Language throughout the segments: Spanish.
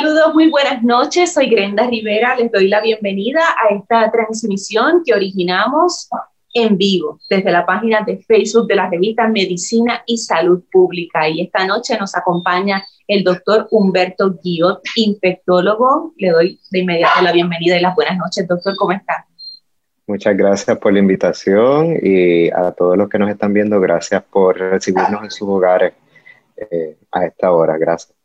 Saludos, muy buenas noches. Soy Grenda Rivera. Les doy la bienvenida a esta transmisión que originamos en vivo desde la página de Facebook de la revista Medicina y Salud Pública. Y esta noche nos acompaña el doctor Humberto Guillot, infectólogo. Le doy de inmediato la bienvenida y las buenas noches, doctor. ¿Cómo está? Muchas gracias por la invitación y a todos los que nos están viendo, gracias por recibirnos en sus hogares eh, a esta hora. Gracias.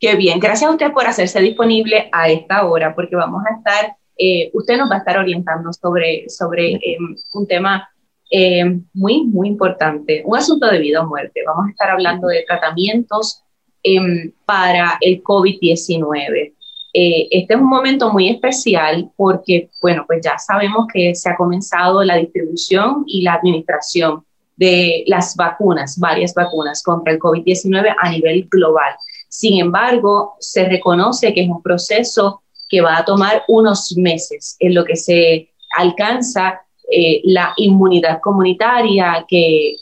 Qué bien, gracias a usted por hacerse disponible a esta hora, porque vamos a estar eh, usted nos va a estar orientando sobre, sobre em, un tema em, muy, muy importante, un asunto de vida o muerte. Vamos a estar hablando de tratamientos em, para el COVID-19. Eh, este es un momento muy especial porque, bueno, pues ya sabemos que se ha comenzado la distribución y la administración de las vacunas, varias vacunas contra el COVID-19 a nivel global. Sin embargo, se reconoce que es un proceso que va a tomar unos meses en lo que se alcanza eh, la inmunidad comunitaria, que,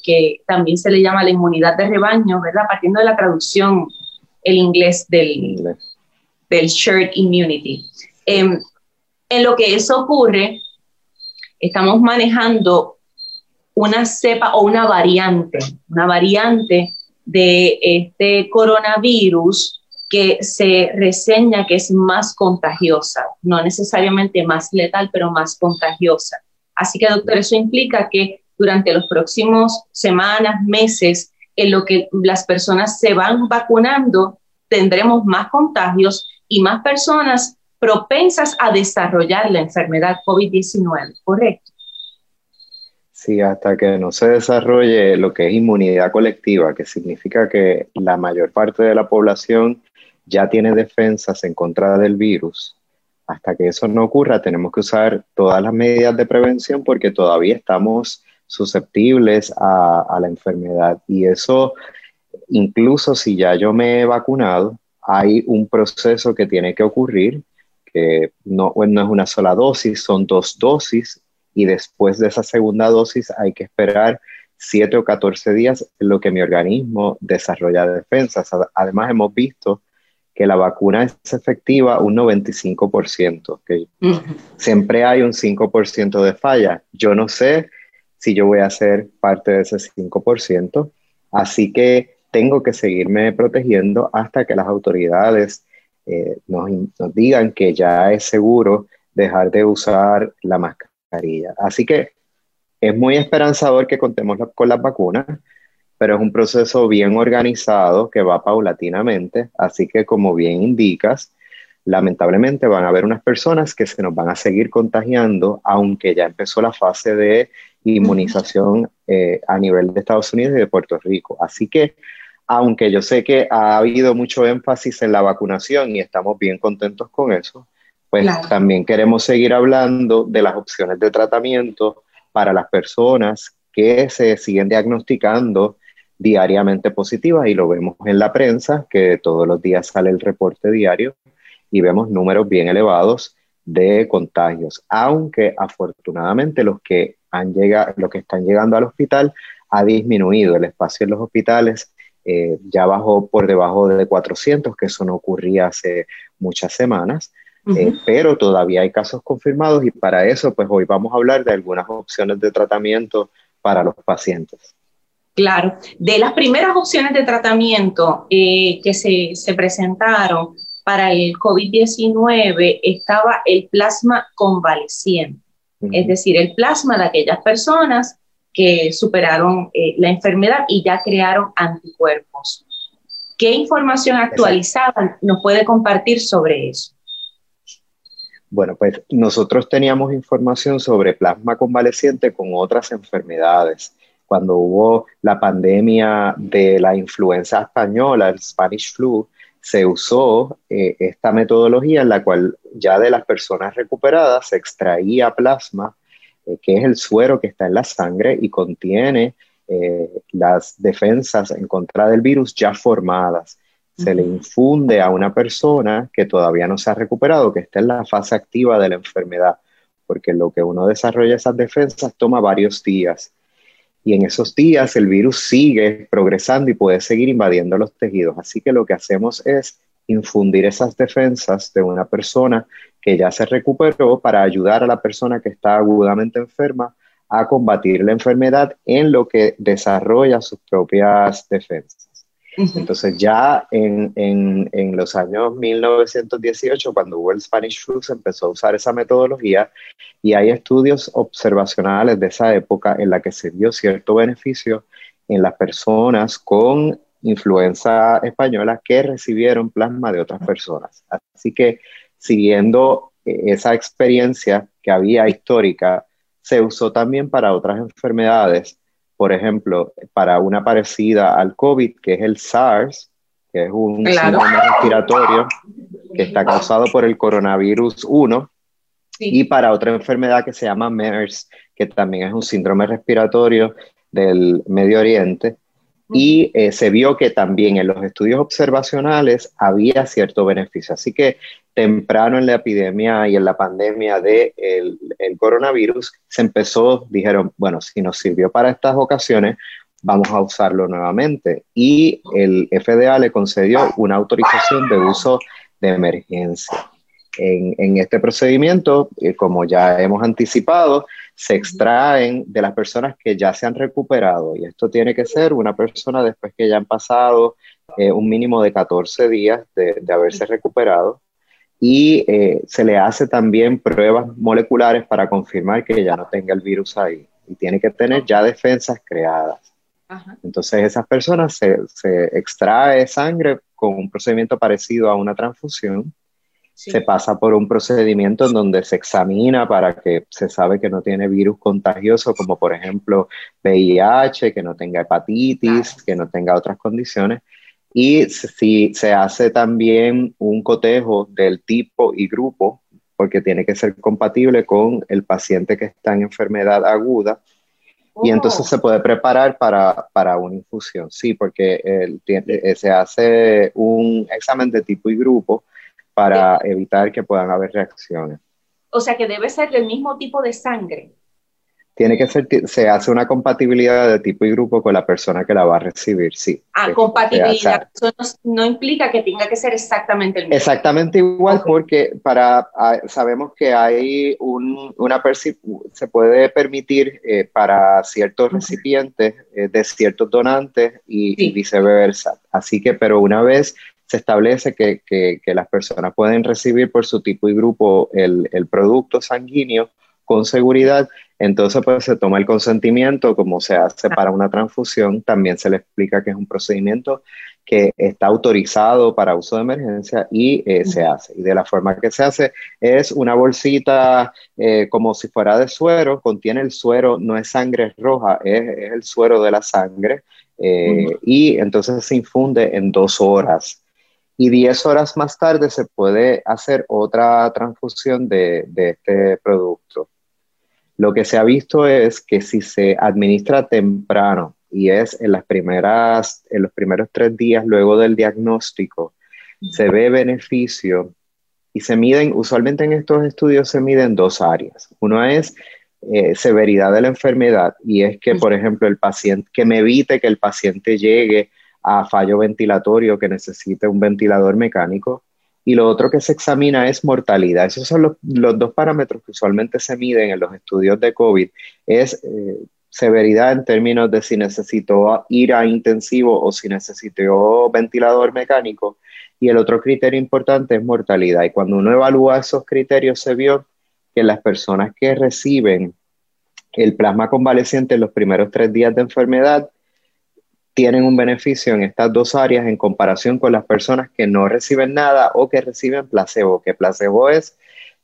también se le llama la inmunidad de rebaño, ¿verdad? Partiendo de la traducción el inglés del, del shared immunity. Em, en lo que eso ocurre, estamos manejando una cepa o una variante, una variante de este coronavirus que se reseña que es más contagiosa, no necesariamente más letal, pero más contagiosa. Así que, doctor, eso implica que durante los próximos semanas, meses, en lo que las personas se van vacunando, tendremos más contagios y más personas propensas a desarrollar la enfermedad COVID-19, ¿correcto? Sí, hasta que no se desarrolle lo que es inmunidad colectiva, que significa que la mayor parte de la población ya tiene defensas en contra del virus, hasta que eso no ocurra, tenemos que usar todas las medidas de prevención porque todavía estamos susceptibles a, la enfermedad. Y eso, incluso si ya yo me he vacunado, hay un proceso que tiene que ocurrir, que no, no es una sola dosis, son dos dosis, y después de esa segunda dosis hay que esperar 7 o 14 días en lo que mi organismo desarrolla defensas. Además, hemos visto que la vacuna es efectiva un 95%, que siempre hay un 5% de falla. Yo no sé si yo voy a ser parte de ese 5%, así que tengo que seguirme protegiendo hasta que las autoridades eh, nos, nos digan que ya es seguro dejar de usar la mascarilla. Así que es muy esperanzador que contemos con las vacunas pero es un proceso bien organizado que va paulatinamente, así que como bien indicas, lamentablemente van a haber unas personas que se nos van a seguir contagiando, aunque ya empezó la fase de inmunización eh, a nivel de Estados Unidos y de Puerto Rico. Así que, aunque yo sé que ha habido mucho énfasis en la vacunación y estamos bien contentos con eso, pues también queremos seguir hablando de las opciones de tratamiento para las personas que se siguen diagnosticando diariamente positivas y lo vemos en la prensa, que todos los días sale el reporte diario y vemos números bien elevados de contagios, aunque afortunadamente los que, han llegado, los que están llegando al hospital ha disminuido el espacio en los hospitales, eh, ya bajó por debajo de 400, que eso no ocurría hace muchas semanas, eh, pero todavía hay casos confirmados y para eso pues hoy vamos a hablar de algunas opciones de tratamiento para los pacientes. Claro, de las primeras opciones de tratamiento eh, que se, presentaron para el COVID-19 estaba el plasma convaleciente, es decir, el plasma de aquellas personas que superaron eh, la enfermedad y ya crearon anticuerpos. ¿Qué información actualizada nos puede compartir sobre eso? Bueno, pues nosotros teníamos información sobre plasma convaleciente con otras enfermedades cuando hubo la pandemia de la influenza española, el Spanish flu, se usó eh, esta metodología en la cual ya de las personas recuperadas se extraía plasma eh, que es el suero que está en la sangre y contiene eh, las defensas en contra del virus ya formadas. Se le infunde a una persona que todavía no se ha recuperado, que está en la fase activa de la enfermedad, porque lo que uno desarrolla esas defensas toma varios días. Y en esos días el virus sigue progresando y puede seguir invadiendo los tejidos. Así que lo que hacemos es infundir esas defensas de una persona que ya se recuperó para ayudar a la persona que está agudamente enferma a combatir la enfermedad en lo que desarrolla sus propias defensas. Entonces ya en, en, los años 1918, cuando hubo el Spanish Flu, se empezó a usar esa metodología y hay estudios observacionales de esa época en la que se dio cierto beneficio en las personas con influenza española que recibieron plasma de otras personas. Así que siguiendo eh, esa experiencia que había histórica, se usó también para otras enfermedades por ejemplo, para una parecida al COVID, que es el SARS, que es un síndrome respiratorio que está causado por el coronavirus 1, y para otra enfermedad que se llama MERS, que también es un síndrome respiratorio del Medio Oriente, y eh, se vio que también en los estudios observacionales había cierto beneficio. Así que temprano en la epidemia y en la pandemia del de el coronavirus se empezó, dijeron, bueno, si nos sirvió para estas ocasiones, vamos a usarlo nuevamente. Y el FDA le concedió una autorización de uso de emergencia. En, en este procedimiento, eh, como ya hemos anticipado, se extraen de las personas que ya se han recuperado. Y esto tiene que ser una persona después que ya han pasado eh, un mínimo de 14 días de, haberse recuperado. Y eh, se le hace también pruebas moleculares para confirmar que ya no tenga el virus ahí. Y tiene que tener ya defensas creadas. Entonces esas personas se, se extrae sangre con un procedimiento parecido a una transfusión se pasa por un procedimiento en donde se examina para que se sabe que no tiene virus contagioso, como por ejemplo VIH, que no tenga hepatitis, que no tenga otras condiciones. Y si se hace también un cotejo del tipo y grupo, porque tiene que ser compatible con el paciente que está en enfermedad aguda. Y entonces oh. se puede preparar para, para una infusión, sí, porque eh, se hace un examen de tipo y grupo para evitar que puedan haber reacciones. O sea que debe ser del mismo tipo de sangre. Tiene que ser, se hace una compatibilidad de tipo y grupo con la persona que la va a recibir, sí. Ah, compatibilidad. Eso no, implica que tenga que ser exactamente el mismo. Exactamente igual, porque para, ah, sabemos que hay un, una, se puede permitir eh, para ciertos recipientes eh, de ciertos donantes y, viceversa. Así que, pero una vez se establece que, que, las personas pueden recibir por su tipo y grupo el, el, producto sanguíneo con seguridad, entonces pues se toma el consentimiento como se hace para una transfusión, también se le explica que es un procedimiento que está autorizado para uso de emergencia y eh, se hace. Y de la forma que se hace es una bolsita eh, como si fuera de suero, contiene el suero, no es sangre roja, es, es el suero de la sangre. Eh, y entonces se infunde en dos horas y 10 horas más tarde se puede hacer otra transfusión de, este producto. Lo que se ha visto es que si se administra temprano y es en, las primeras, en los primeros tres días luego del diagnóstico, se ve beneficio y se miden, usualmente en estos estudios se miden dos áreas. Uno es eh, severidad de la enfermedad y es que, por ejemplo, el paciente, que me evite que el paciente llegue a fallo ventilatorio que necesite un ventilador mecánico. Y lo otro que se examina es mortalidad. Esos son los, dos parámetros que usualmente se miden en los estudios de COVID. Es eh, severidad en términos de si necesitó ir a intensivo o si necesitó ventilador mecánico. Y el otro criterio importante es mortalidad. Y cuando uno evalúa esos criterios, se vio que las personas que reciben el plasma convaleciente en los primeros tres días de enfermedad tienen un beneficio en estas dos áreas en comparación con las personas que no reciben nada o que reciben placebo, que placebo es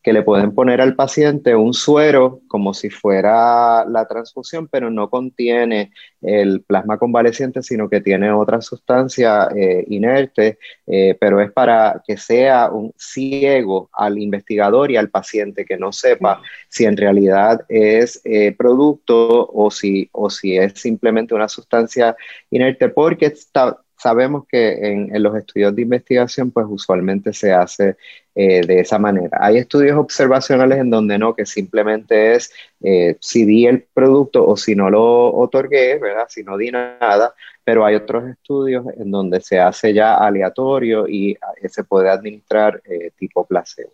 que le pueden poner al paciente un suero como si fuera la transfusión, pero no contiene el plasma convaleciente, sino que tiene otra sustancia eh, inerte, eh, pero es para que sea un ciego al investigador y al paciente que no sepa si en realidad es eh, producto o si, o si es simplemente una sustancia inerte, porque está, sabemos que en, los estudios de investigación, pues usualmente se hace eh, de esa manera. Hay estudios observacionales en donde no, que simplemente es eh, si di el producto o si no lo otorgué, ¿verdad? Si no di nada, pero hay otros estudios en donde se hace ya aleatorio y eh, se puede administrar tipo placebo.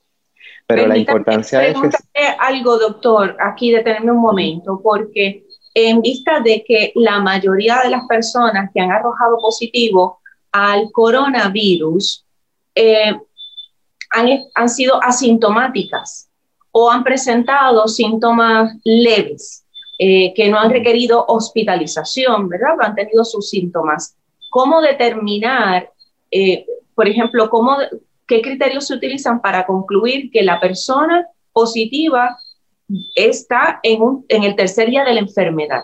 Pero la importancia es que... algo, doctor, aquí detenerme un momento, porque en vista de que la mayoría de las personas que han arrojado positivo al coronavirus eh, han, sido asintomáticas o han presentado síntomas leves eh, que no han requerido hospitalización, ¿verdad? han tenido sus síntomas. ¿Cómo determinar, eh, por ejemplo, cómo, qué criterios se utilizan para concluir que la persona positiva está en, un, en el tercer día de la enfermedad?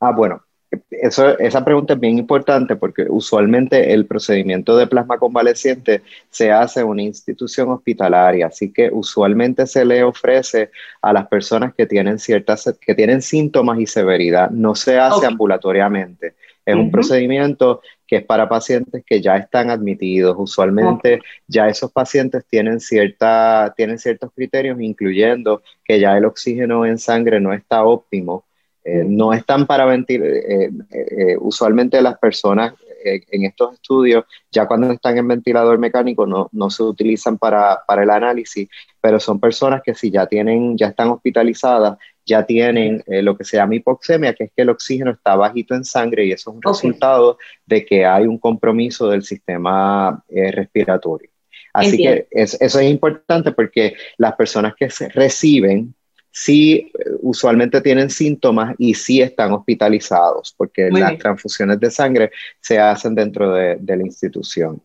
Ah, bueno, eso, esa pregunta es bien importante porque usualmente el procedimiento de plasma convaleciente se hace en una institución hospitalaria, así que usualmente se le ofrece a las personas que tienen ciertas, que tienen síntomas y severidad, no se hace ambulatoriamente. Es un procedimiento que es para pacientes que ya están admitidos. Usualmente ya esos pacientes tienen, cierta, tienen ciertos criterios, incluyendo que ya el oxígeno en sangre no está óptimo. Eh, no están para ventilar. Eh, eh, usualmente las personas en estos estudios, ya cuando están en ventilador mecánico, no, no se utilizan para, para, el análisis, pero son personas que si ya tienen, ya están hospitalizadas, ya tienen eh, lo que se llama hipoxemia, que es que el oxígeno está bajito en sangre y eso es un resultado de que hay un compromiso del sistema eh, respiratorio. Así que eso es importante porque las personas que se reciben sí usualmente tienen síntomas y sí están hospitalizados porque las transfusiones de sangre se hacen dentro de la institución.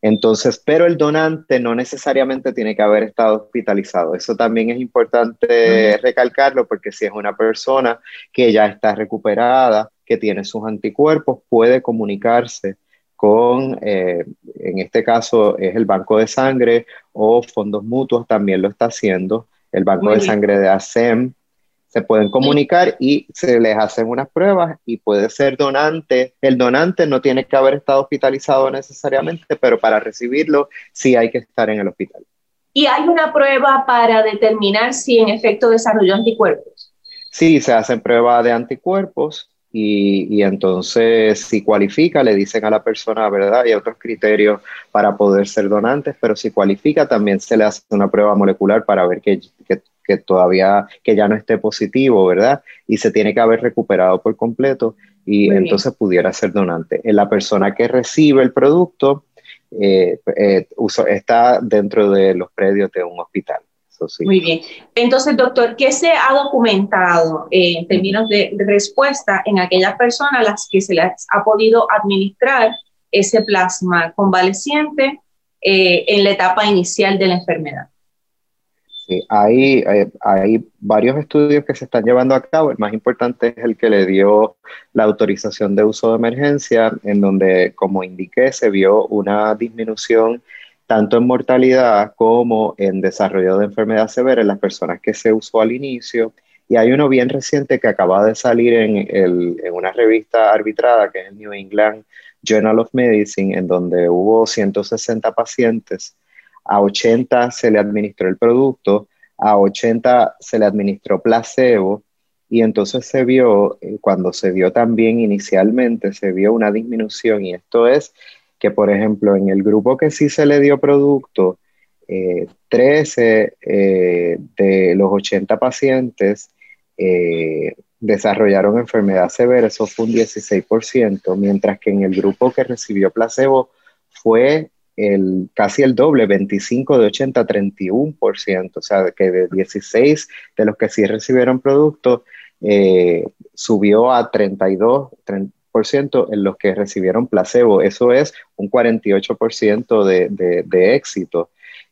Entonces, pero el donante no necesariamente tiene que haber estado hospitalizado. Eso también es importante recalcarlo porque si es una persona que ya está recuperada, que tiene sus anticuerpos, puede comunicarse con, eh, en este caso es el banco de sangre o fondos mutuos, también lo está haciendo. El banco de sangre de ASEM se pueden comunicar y se les hacen unas pruebas y puede ser donante. El donante no tiene que haber estado hospitalizado necesariamente, pero para recibirlo sí hay que estar en el hospital. ¿Y hay una prueba para determinar si en efecto desarrolló anticuerpos? Sí, se hacen pruebas de anticuerpos y, y, entonces si cualifica le dicen a la persona, ¿verdad? Hay otros criterios para poder ser donantes, pero si cualifica también se le hace una prueba molecular para ver que, que que todavía, que ya no esté positivo, ¿verdad? Y se tiene que haber recuperado por completo y entonces pudiera ser donante. La persona que recibe el producto eh, eh, está dentro de los predios de un hospital. Muy bien. Entonces, doctor, ¿qué se ha documentado eh, en términos de, respuesta en aquellas personas a las que se les ha podido administrar ese plasma convaleciente en la etapa inicial de la enfermedad? Hay, eh, hay, varios estudios que se están llevando a cabo. El más importante es el que le dio la autorización de uso de emergencia, en donde, como indiqué, se vio una disminución tanto en mortalidad como en desarrollo de enfermedad severa en las personas que se usó al inicio. Y hay uno bien reciente que acaba de salir en, en una revista arbitrada, que es el New England Journal of Medicine, en donde hubo 160 pacientes a 80 se le administró el producto, a 80 se le administró placebo y entonces se vio, eh, cuando se vio también inicialmente, se vio una disminución y esto es que, por ejemplo, en el grupo que sí se le dio producto, 13 eh, eh, de los 80 pacientes desarrollaron enfermedad severa, eso fue un 16%, mientras que en el grupo que recibió placebo fue el, casi el doble, 25 de 80, 31%, o sea, que de 16 de los que sí recibieron productos, eh, subió a 32% en los que recibieron placebo. Eso es un 48% de, de, de éxito.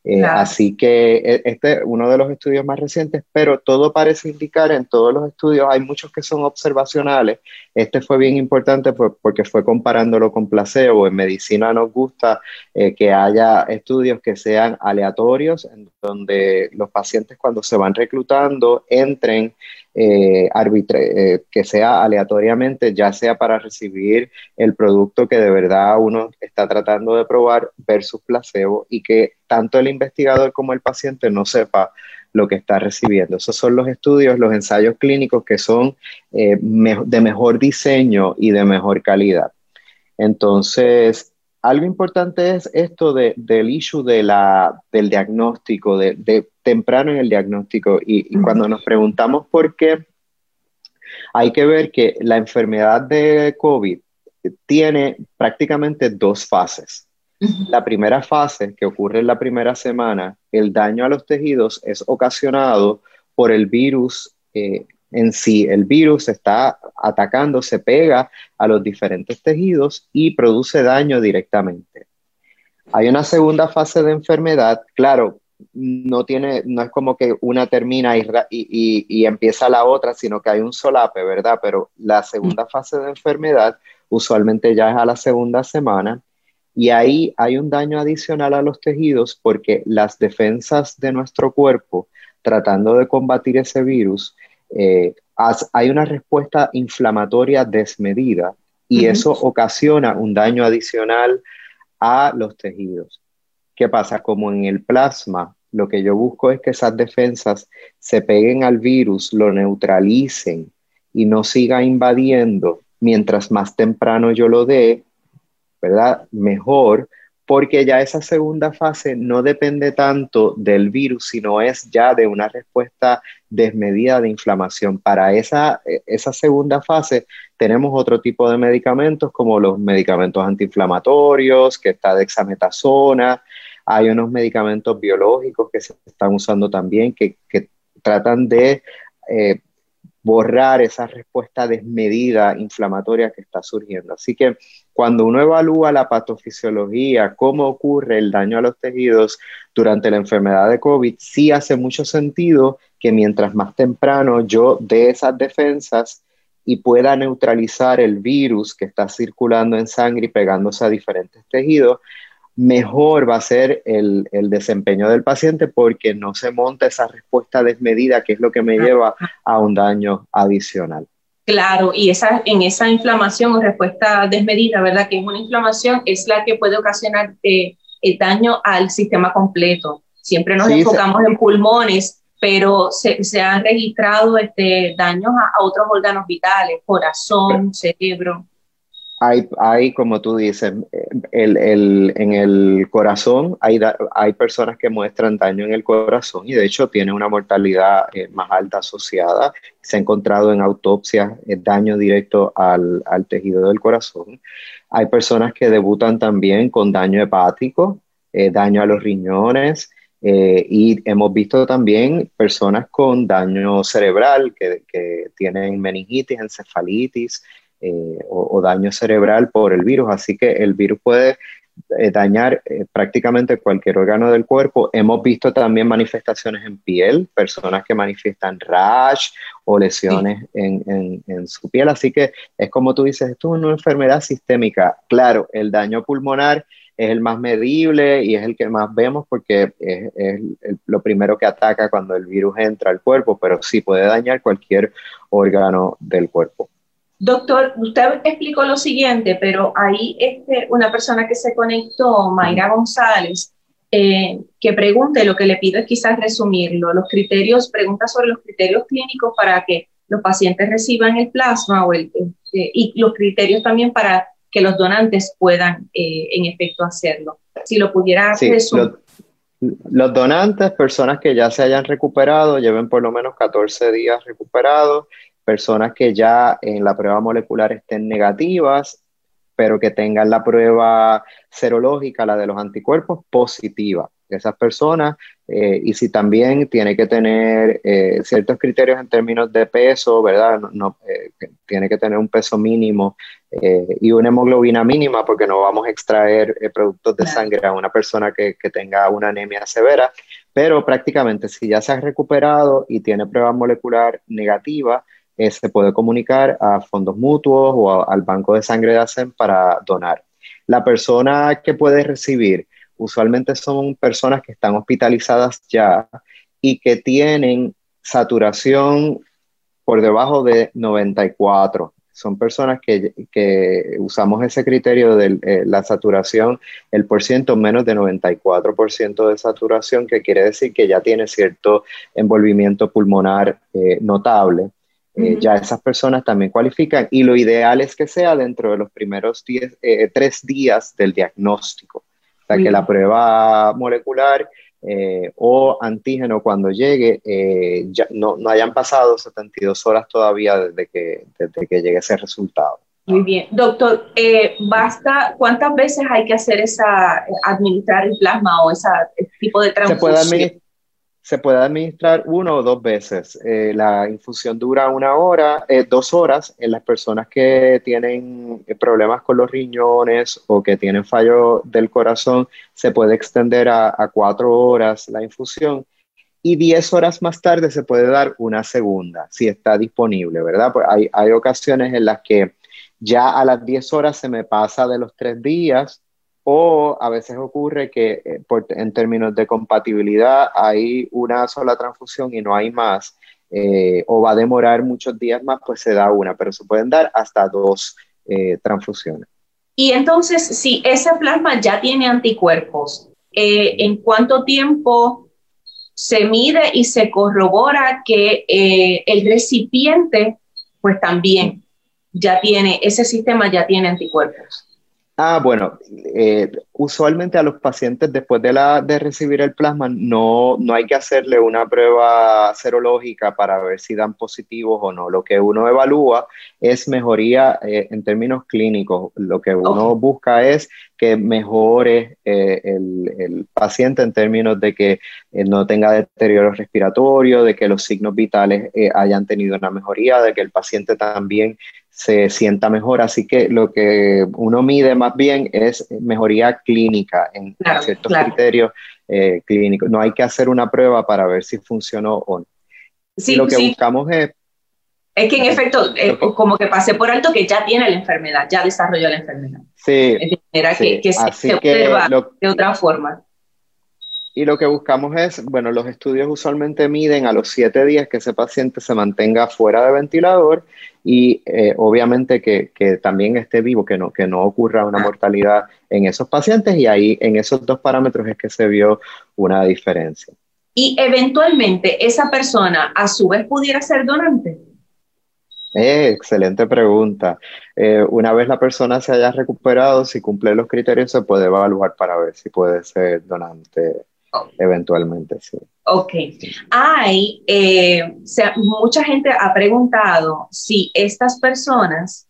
Eh, así que e, este es uno de los estudios más recientes, pero todo parece indicar en todos los estudios, hay muchos que son observacionales. Este fue bien importante porque fue comparándolo con placebo. En medicina nos gusta eh, que haya estudios que sean aleatorios, en donde los pacientes cuando se van reclutando entren eh, eh, que sea aleatoriamente, ya sea para recibir el producto que de verdad uno está tratando de probar versus placebo y que tanto el investigador como el paciente no sepa lo que está recibiendo. Esos son los estudios, los ensayos clínicos que son eh, de mejor diseño y de mejor calidad. Entonces, algo importante es esto del issue de la, del diagnóstico, de, temprano en el diagnóstico. Y, cuando nos preguntamos por qué, hay que ver que la enfermedad de COVID tiene prácticamente dos fases. La primera fase, que ocurre en la primera semana, el daño a los tejidos es ocasionado por el virus eh, en sí. El virus está atacando, se pega a los diferentes tejidos y produce daño directamente. Hay una segunda fase de enfermedad, claro, no tiene, no es como que una termina y, y, empieza la otra, sino que hay un solape, ¿verdad? Pero la segunda fase de enfermedad usualmente ya es a la segunda semana y ahí hay un daño adicional a los tejidos porque las defensas de nuestro cuerpo, tratando de combatir ese virus, eh, hay una respuesta inflamatoria desmedida y eso ocasiona un daño adicional a los tejidos. ¿Qué pasa? Como en el plasma, lo que yo busco es que esas defensas se peguen al virus, lo neutralicen y no siga invadiendo. Mientras más temprano yo lo dé, ¿verdad? Mejor, porque ya esa segunda fase no depende tanto del virus, sino es ya de una respuesta desmedida de inflamación. Para esa, esa segunda fase tenemos otro tipo de medicamentos como los medicamentos antiinflamatorios, que está dexametasona, hay unos medicamentos biológicos que se están usando también que, tratan de eh, borrar esa respuesta desmedida inflamatoria que está surgiendo. Así que cuando uno evalúa la patofisiología, cómo ocurre el daño a los tejidos durante la enfermedad de COVID, sí hace mucho sentido que mientras más temprano yo dé esas defensas y pueda neutralizar el virus que está circulando en sangre y pegándose a diferentes tejidos, mejor va a ser el, desempeño del paciente porque no se monta esa respuesta desmedida que es lo que me lleva a un daño adicional. Claro, y esa, en esa inflamación o respuesta desmedida, ¿verdad? Que es una inflamación, es la que puede ocasionar eh, el daño al sistema completo. Siempre nos enfocamos en pulmones, pero se, han registrado este, daños a, a otros órganos vitales, corazón, cerebro. Hay, hay, como tú dices, el, el, en el corazón hay, hay personas que muestran daño en el corazón y de hecho tiene una mortalidad eh, más alta asociada. Se ha encontrado en autopsias eh, daño directo al, al, tejido del corazón. Hay personas que debutan también con daño hepático, eh, daño a los riñones. y hemos visto también personas con daño cerebral que, que tienen meningitis, encefalitis, eh, o, daño cerebral por el virus. Así que el virus puede eh, dañar eh, prácticamente cualquier órgano del cuerpo. Hemos visto también manifestaciones en piel, personas que manifiestan rash o lesiones en, en, su piel. Así que es como tú dices, esto es una enfermedad sistémica. Claro, el daño pulmonar es el más medible y es el que más vemos porque es, es, lo primero que ataca cuando el virus entra al cuerpo, pero sí puede dañar cualquier órgano del cuerpo. Doctor, usted explicó lo siguiente, pero ahí este, una persona que se conectó, Mayra González, eh, que pregunte, lo que le pido es quizás resumirlo, los criterios, pregunta sobre los criterios clínicos para que los pacientes reciban el plasma o el, eh, y los criterios también para que los donantes puedan eh, en efecto hacerlo. Si lo pudiera resumir. los donantes, personas que ya se hayan recuperado, lleven por lo menos 14 días recuperados personas que ya en la prueba molecular estén negativas, pero que tengan la prueba serológica, la de los anticuerpos, positiva. Esas personas eh, y si también tiene que tener eh, ciertos criterios en términos de peso, ¿verdad? No, eh, tiene que tener un peso mínimo y una hemoglobina mínima porque no vamos a extraer productos de sangre a una persona que, que, tenga una anemia severa, pero prácticamente si ya se ha recuperado y tiene prueba molecular negativa, se puede comunicar a fondos mutuos o al banco de sangre de ASEM para donar. La persona que puede recibir usualmente son personas que están hospitalizadas ya y que tienen saturación por debajo de 94. Son personas que, usamos ese criterio de eh, la saturación, el por ciento menos de 94% de saturación, que quiere decir que ya tiene cierto envolvimiento pulmonar eh, notable. Eh, ya esas personas también cualifican y lo ideal es que sea dentro de los primeros tres días del diagnóstico. O sea, que la prueba molecular eh, o antígeno cuando llegue eh, ya no, no, hayan pasado 72 horas todavía desde que, desde que llegue ese resultado. Muy bien. Doctor, eh, ¿basta cuántas veces hay que hacer esa, administrar el plasma o ese tipo de transfusión? se puede administrar uno o dos veces. Eh, la infusión dura una hora, eh, dos horas en las personas que tienen problemas con los riñones o que tienen fallo del corazón, se puede extender a, cuatro horas la infusión y diez horas más tarde se puede dar una segunda, si está disponible, ¿verdad? Pues hay, hay ocasiones en las que ya a las diez horas se me pasa de los tres días o a veces ocurre que eh, en términos de compatibilidad hay una sola transfusión y no hay más, eh, o va a demorar muchos días más, pues se da una, pero se pueden dar hasta dos eh, transfusiones. Y entonces, si ese plasma ya tiene anticuerpos, ¿en cuánto tiempo se mide y se corrobora que el recipiente, pues también ya tiene, ese sistema ya tiene anticuerpos? Ah, bueno, eh, usualmente a los pacientes después de, la, de recibir el plasma no, no hay que hacerle una prueba serológica para ver si dan positivos o no. Lo que uno evalúa es mejoría eh, en términos clínicos. Lo que uno busca es que mejore eh, el, el, paciente en términos de que no tenga deterioro respiratorio, de que los signos vitales hayan tenido una mejoría, de que el paciente también se sienta mejor. Así que lo que uno mide más bien es mejoría clínica en ciertos criterios eh, clínicos. No hay que hacer una prueba para ver si funcionó o no. Sí, lo que buscamos es... Es que en efecto, eh, como que pasé por alto que ya tiene la enfermedad, ya desarrolló la enfermedad. Sí. De manera que, que se observa de otra forma. Y lo que buscamos es, bueno, los estudios usualmente miden a los siete días que ese paciente se mantenga fuera de ventilador y eh, obviamente que, que, también esté vivo, que no, que no ocurra una mortalidad en esos pacientes y ahí en esos dos parámetros es que se vio una diferencia. Y eventualmente esa persona a su vez pudiera ser donante. Eh, excelente pregunta. Eh, una vez la persona se haya recuperado, si cumple los criterios, se puede evaluar para ver si puede ser donante Eventualmente, sí. Ok. Hay, eh, mucha gente ha preguntado si estas personas,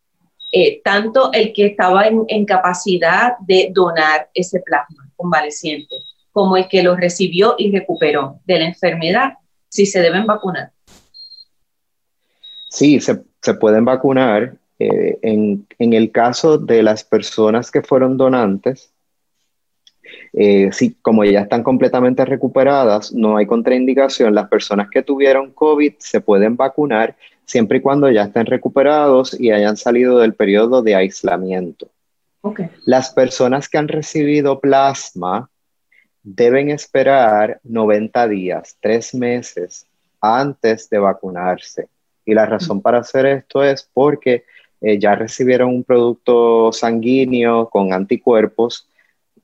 eh, tanto el que estaba en, capacidad de donar ese plasma convaleciente, como el que lo recibió y recuperó de la enfermedad, si se deben vacunar. Sí, se, pueden vacunar. Eh, en, en el caso de las personas que fueron donantes, eh, como ya están completamente recuperadas, no hay contraindicación. Las personas que tuvieron COVID se pueden vacunar siempre y cuando ya estén recuperados y hayan salido del periodo de aislamiento. Las personas que han recibido plasma deben esperar 90 días, tres meses antes de vacunarse. Y la razón para hacer esto es porque eh, ya recibieron un producto sanguíneo con anticuerpos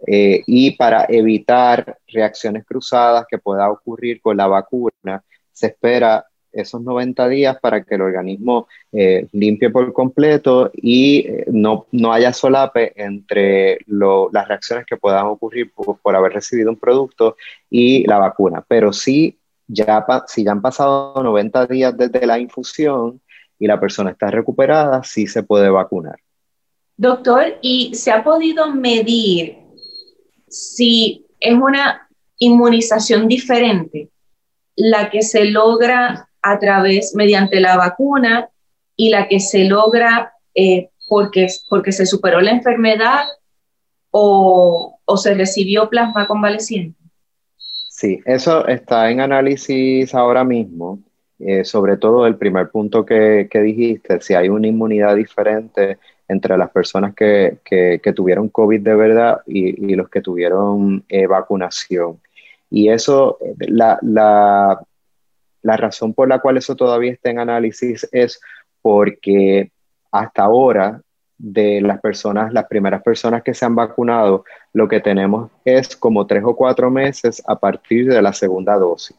eh, y para evitar reacciones cruzadas que pueda ocurrir con la vacuna, se espera esos 90 días para que el organismo eh, limpie por completo y eh, no, no, haya solape entre las reacciones que puedan ocurrir por, haber recibido un producto y la vacuna. Pero sí, ya, si ya han pasado 90 días desde la infusión y la persona está recuperada, sí se puede vacunar. Doctor, ¿y se ha podido medir si es una inmunización diferente, la que se logra a través, mediante la vacuna y la que se logra eh, porque, porque se superó la enfermedad o, o se recibió plasma convaleciente? Sí, eso está en análisis ahora mismo, eh, sobre todo el primer punto que, que, dijiste, si hay una inmunidad diferente entre las personas que, que, que tuvieron COVID de verdad y, y los que tuvieron eh, vacunación. Y eso, la, la, la razón por la cual eso todavía está en análisis es porque hasta ahora de las personas, las primeras personas que se han vacunado, lo que tenemos es como tres o cuatro meses a partir de la segunda dosis.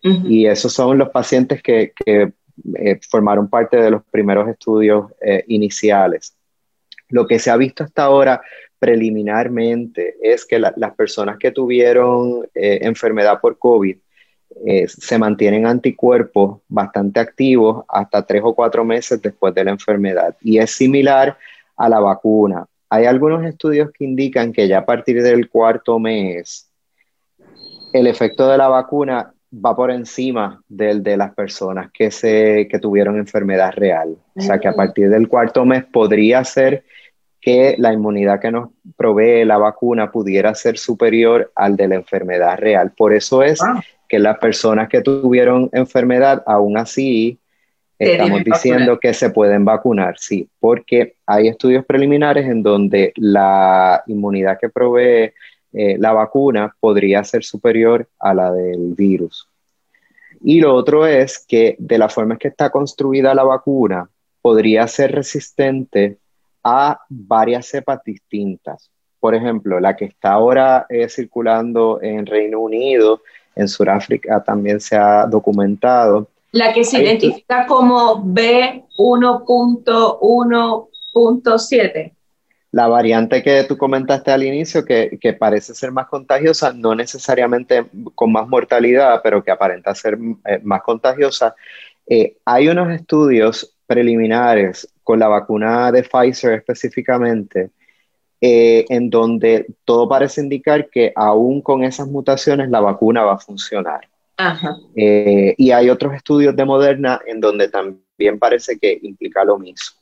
Y esos son los pacientes que, que eh, formaron parte de los primeros estudios eh, iniciales. Lo que se ha visto hasta ahora preliminarmente es que la, las personas que tuvieron eh, enfermedad por COVID se mantienen anticuerpos bastante activos hasta tres o cuatro meses después de la enfermedad y es similar a la vacuna. Hay algunos estudios que indican que ya a partir del cuarto mes el efecto de la vacuna va por encima del de las personas que, se, que tuvieron enfermedad real. O sea que a partir del cuarto mes podría ser que la inmunidad que nos provee la vacuna pudiera ser superior al de la enfermedad real. Por eso es que las personas que tuvieron enfermedad, aún así, estamos diciendo que se pueden vacunar, sí, porque hay estudios preliminares en donde la inmunidad que provee eh, la vacuna podría ser superior a la del virus. Y lo otro es que de la forma en que está construida la vacuna, podría ser resistente a varias cepas distintas. Por ejemplo, la que está ahora eh, circulando en Reino Unido en Sudáfrica también se ha documentado. La que se identifica como B1.1.7. La variante que tú comentaste al inicio, que, que, parece ser más contagiosa, no necesariamente con más mortalidad, pero que aparenta ser eh, más contagiosa. Eh, hay unos estudios preliminares con la vacuna de Pfizer específicamente, eh, en donde todo parece indicar que aún con esas mutaciones la vacuna va a funcionar. Eh, y hay otros estudios de Moderna en donde también parece que implica lo mismo.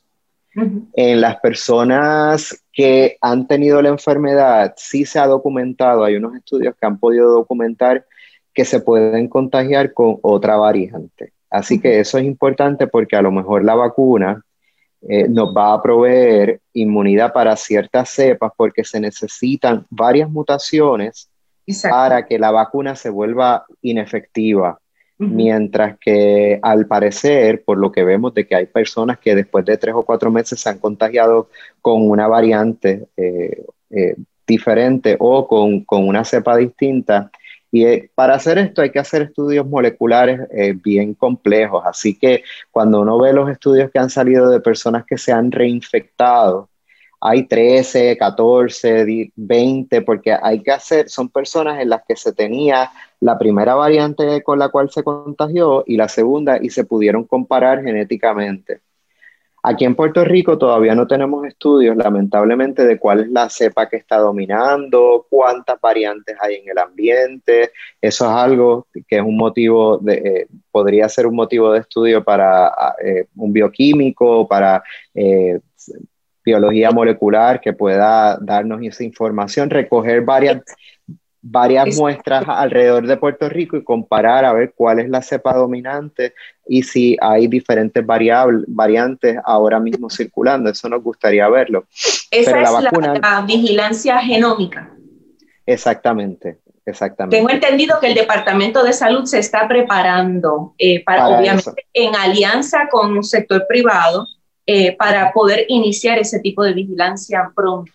En las personas que han tenido la enfermedad, sí se ha documentado, hay unos estudios que han podido documentar que se pueden contagiar con otra variante. Así que eso es importante porque a lo mejor la vacuna eh, nos va a proveer inmunidad para ciertas cepas porque se necesitan varias mutaciones para que la vacuna se vuelva inefectiva. Mientras que al parecer, por lo que vemos de que hay personas que después de tres o cuatro meses se han contagiado con una variante eh, eh, diferente o con, con, una cepa distinta, y eh, para hacer esto hay que hacer estudios moleculares bien complejos. Así que cuando uno ve los estudios que han salido de personas que se han reinfectado, hay 13, 14, 20, porque hay que hacer, son personas en las que se tenía la primera variante con la cual se contagió y la segunda y se pudieron comparar genéticamente. Aquí en Puerto Rico todavía no tenemos estudios, lamentablemente, de cuál es la cepa que está dominando, cuántas variantes hay en el ambiente. Eso es algo que es un motivo, de, eh, podría ser un motivo de estudio para eh, un bioquímico, para eh, biología molecular que pueda darnos esa información, recoger varias varias muestras alrededor de Puerto Rico y comparar a ver cuál es la cepa dominante y si hay diferentes variables, variantes ahora mismo circulando. Eso nos gustaría verlo. Esa es la, vigilancia genómica. Exactamente, exactamente. Tengo entendido que el Departamento de Salud se está preparando eh, para, obviamente, en alianza con un sector privado eh, para poder iniciar ese tipo de vigilancia pronto.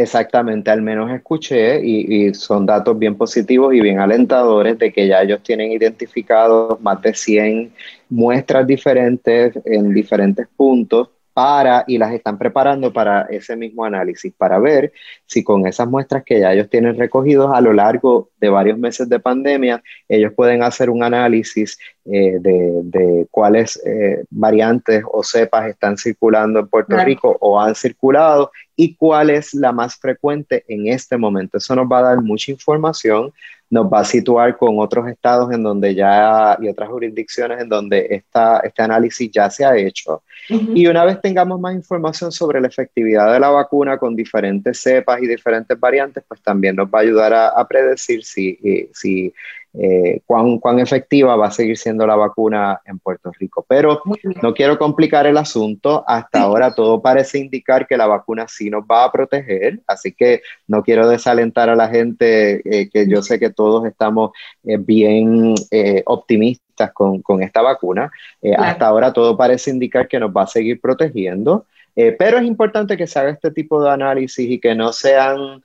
Exactamente, al menos escuché y, son datos bien positivos y bien alentadores de que ya ellos tienen identificados más de 100 muestras diferentes en diferentes puntos para y las están preparando para ese mismo análisis, para ver si con esas muestras que ya ellos tienen recogidos a lo largo de varios meses de pandemia, ellos pueden hacer un análisis eh, de, cuáles eh, variantes o cepas están circulando en Puerto Rico o han circulado y cuál es la más frecuente en este momento. Eso nos va a dar mucha información nos va a situar con otros estados en donde ya y otras jurisdicciones en donde esta, este análisis ya se ha hecho. Y una vez tengamos más información sobre la efectividad de la vacuna con diferentes cepas y diferentes variantes, pues también nos va a ayudar a, predecir si, eh, si eh, cuán, cuán, efectiva va a seguir siendo la vacuna en Puerto Rico. Pero no quiero complicar el asunto. Hasta ahora todo parece indicar que la vacuna sí nos va a proteger, así que no quiero desalentar a la gente, eh, que yo sé que todos estamos eh, bien optimistas con, con, esta vacuna. Hasta ahora todo parece indicar que nos va a seguir protegiendo. pero es importante que se haga este tipo de análisis y que no sean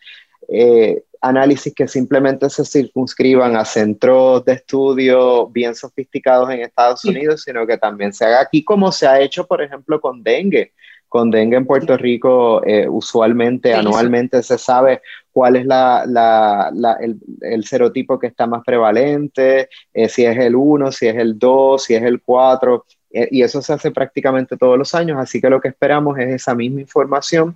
análisis que simplemente se circunscriban a centros de estudio bien sofisticados en Estados Unidos, sino que también se haga aquí como se ha hecho, por ejemplo, con dengue. Con dengue en Puerto Rico, eh, usualmente, anualmente se sabe cuál es la, la, el, el, serotipo que está más prevalente, eh, si es el 1, si es el 2, si es el 4, eh, y eso se hace prácticamente todos los años, así que lo que esperamos es esa misma información.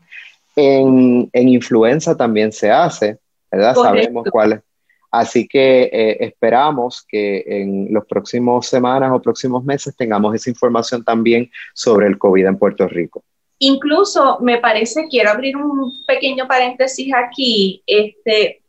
En, en influenza también se hace, ¿verdad? Sabemos cuál Así que eh, esperamos que en los próximos semanas o próximos meses tengamos esa información también sobre el COVID en Puerto Rico. Incluso me parece, quiero abrir un pequeño paréntesis aquí, este,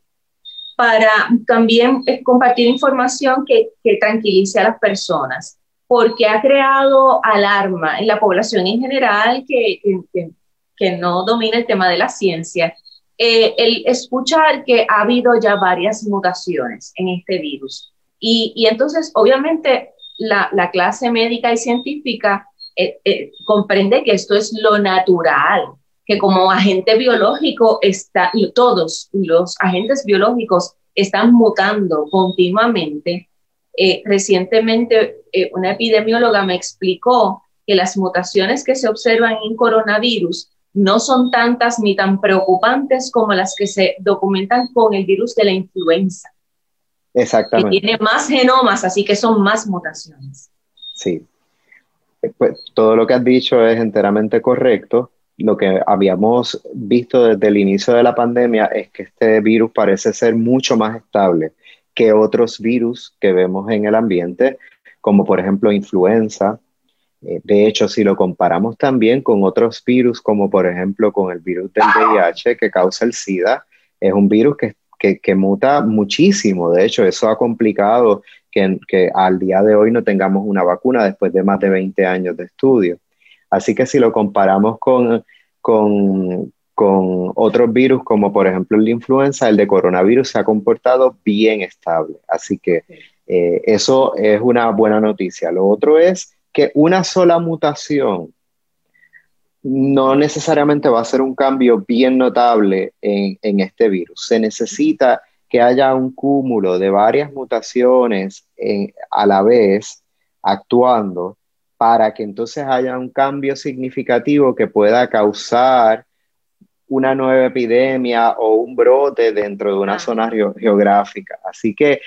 para también eh, compartir información que, que tranquilice a las personas, porque ha creado alarma en la población en general que, que, que no domina el tema de la ciencia eh, el escuchar que ha habido ya varias mutaciones en este virus. Y, y entonces, obviamente, la, la, clase médica y científica eh, eh, comprende que esto es lo natural, que como agente biológico está, todos los agentes biológicos están mutando continuamente. recientemente, una epidemióloga me explicó que las mutaciones que se observan en coronavirus no son tantas ni tan preocupantes como las que se documentan con el virus de la influenza. Exactamente. Que tiene más genomas, así que son más mutaciones. Sí. Pues, todo lo que has dicho es enteramente correcto. Lo que habíamos visto desde el inicio de la pandemia es que este virus parece ser mucho más estable que otros virus que vemos en el ambiente, como por ejemplo influenza, de hecho, si lo comparamos también con otros virus, como por ejemplo con el virus del VIH que causa el SIDA, es un virus que, que, muta muchísimo. De hecho, eso ha complicado que, que, al día de hoy no tengamos una vacuna después de más de 20 años de estudio. Así que si lo comparamos con, con, con otros virus, como por ejemplo la influenza, el de coronavirus se ha comportado bien estable. Así que eh, eso es una buena noticia. Lo otro es que una sola mutación no necesariamente va a ser un cambio bien notable en, este virus. Se necesita que haya un cúmulo de varias mutaciones a la vez actuando para que entonces haya un cambio significativo que pueda causar una nueva epidemia o un brote dentro de una zona geográfica. Así que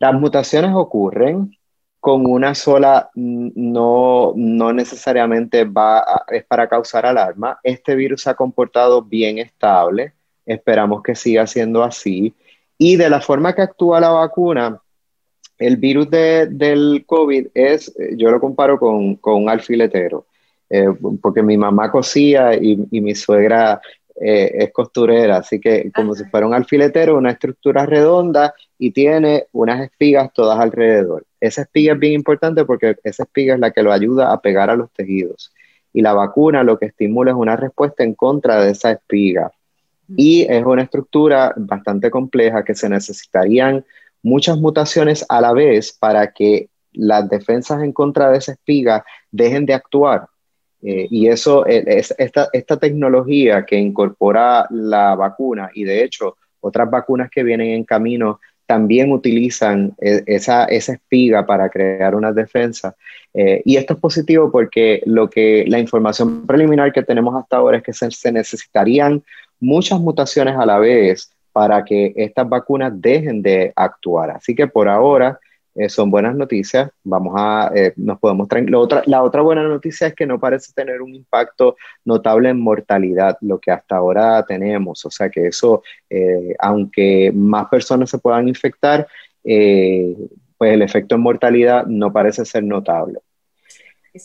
las mutaciones ocurren, con una sola no, no necesariamente va es para causar alarma. Este virus se ha comportado bien estable, esperamos que siga siendo así. Y de la forma que actúa la vacuna, el virus del COVID es, yo lo comparo con, con un alfiletero, eh, porque mi mamá cosía y, y mi suegra eh, es costurera, así que como si fuera un alfiletero, una estructura redonda y tiene unas espigas todas alrededor. Esa espiga es bien importante porque esa espiga es la que lo ayuda a pegar a los tejidos. Y la vacuna lo que estimula es una respuesta en contra de esa espiga. Y es una estructura bastante compleja que se necesitarían muchas mutaciones a la vez para que las defensas en contra de esa espiga dejen de actuar. Eh, y eso, es, esta, esta tecnología que incorpora la vacuna y de hecho otras vacunas que vienen en camino también utilizan eh, esa, esa espiga para crear una defensa. Eh, y esto es positivo porque lo que la información preliminar que tenemos hasta ahora es que se, necesitarían muchas mutaciones a la vez para que estas vacunas dejen de actuar. Así que por ahora eh, son buenas noticias. Vamos a, eh, nos podemos la otra, la otra buena noticia es que no parece tener un impacto notable en mortalidad, lo que hasta ahora tenemos. O sea que eso, eh, aunque más personas se puedan infectar, pues el efecto en mortalidad no parece ser notable.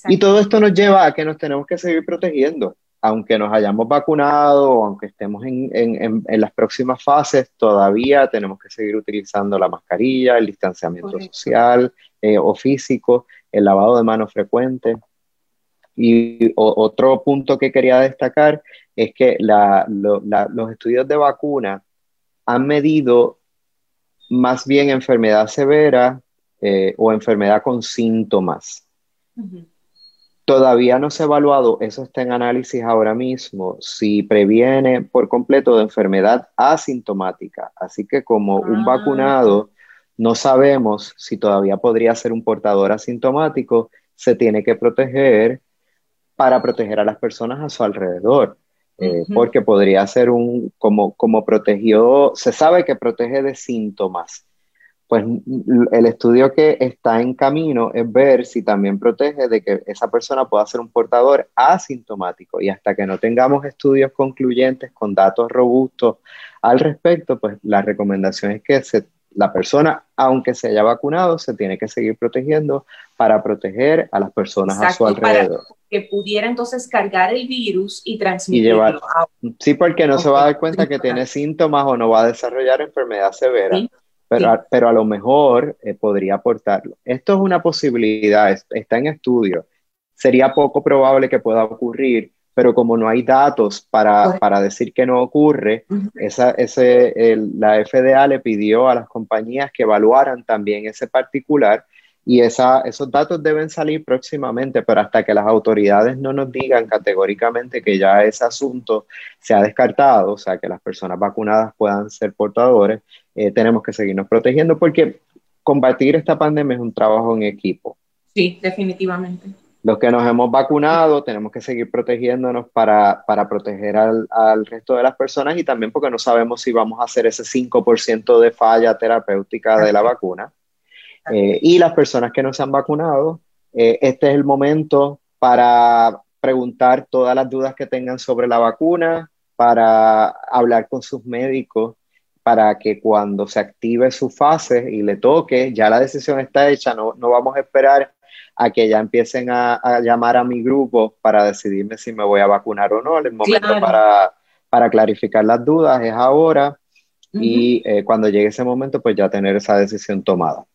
Y todo esto nos lleva a que nos tenemos que seguir protegiendo aunque nos hayamos vacunado, aunque estemos en, en, en, las próximas fases, todavía tenemos que seguir utilizando la mascarilla, el distanciamiento social eh, o físico, el lavado de manos frecuente. Y otro punto que quería destacar es que la, los estudios de vacuna han medido más bien enfermedad severa eh, o enfermedad con síntomas. Todavía no se ha evaluado, eso está en análisis ahora mismo, si previene por completo de enfermedad asintomática. Así que como un ah. vacunado, no sabemos si todavía podría ser un portador asintomático, se tiene que proteger para proteger a las personas a su alrededor. Eh, porque podría ser un, como, como protegió, se sabe que protege de síntomas, pues el estudio que está en camino es ver si también protege de que esa persona pueda ser un portador asintomático y hasta que no tengamos estudios concluyentes con datos robustos al respecto, pues la recomendación es que la persona, aunque se haya vacunado, se tiene que seguir protegiendo para proteger a las personas a su alrededor. Para que pudiera entonces cargar el virus y transmitirlo. sí, porque no se va a dar cuenta que tiene síntomas o no va a desarrollar enfermedad severa pero, a, pero a lo mejor eh, podría aportarlo. Esto es una posibilidad, está en estudio. Sería poco probable que pueda ocurrir, pero como no hay datos para, para decir que no ocurre, esa, ese, la FDA le pidió a las compañías que evaluaran también ese particular y esa, esos datos deben salir próximamente, pero hasta que las autoridades no nos digan categóricamente que ya ese asunto se ha descartado, o sea, que las personas vacunadas puedan ser portadores, eh, tenemos que seguirnos protegiendo porque combatir esta pandemia es un trabajo en equipo. Sí, definitivamente. Los que nos hemos vacunado tenemos que seguir protegiéndonos para, para proteger al, al, resto de las personas y también porque no sabemos si vamos a hacer ese 5% de falla terapéutica de la vacuna. Eh, y las personas que no se han vacunado, eh, este es el momento para preguntar todas las dudas que tengan sobre la vacuna, para hablar con sus médicos, para que cuando se active su fase y le toque, ya la decisión está hecha, no, no vamos a esperar a que ya empiecen a, llamar a mi grupo para decidirme si me voy a vacunar o no. El momento para, para clarificar las dudas es ahora y eh, cuando llegue ese momento, pues ya tener esa decisión tomada.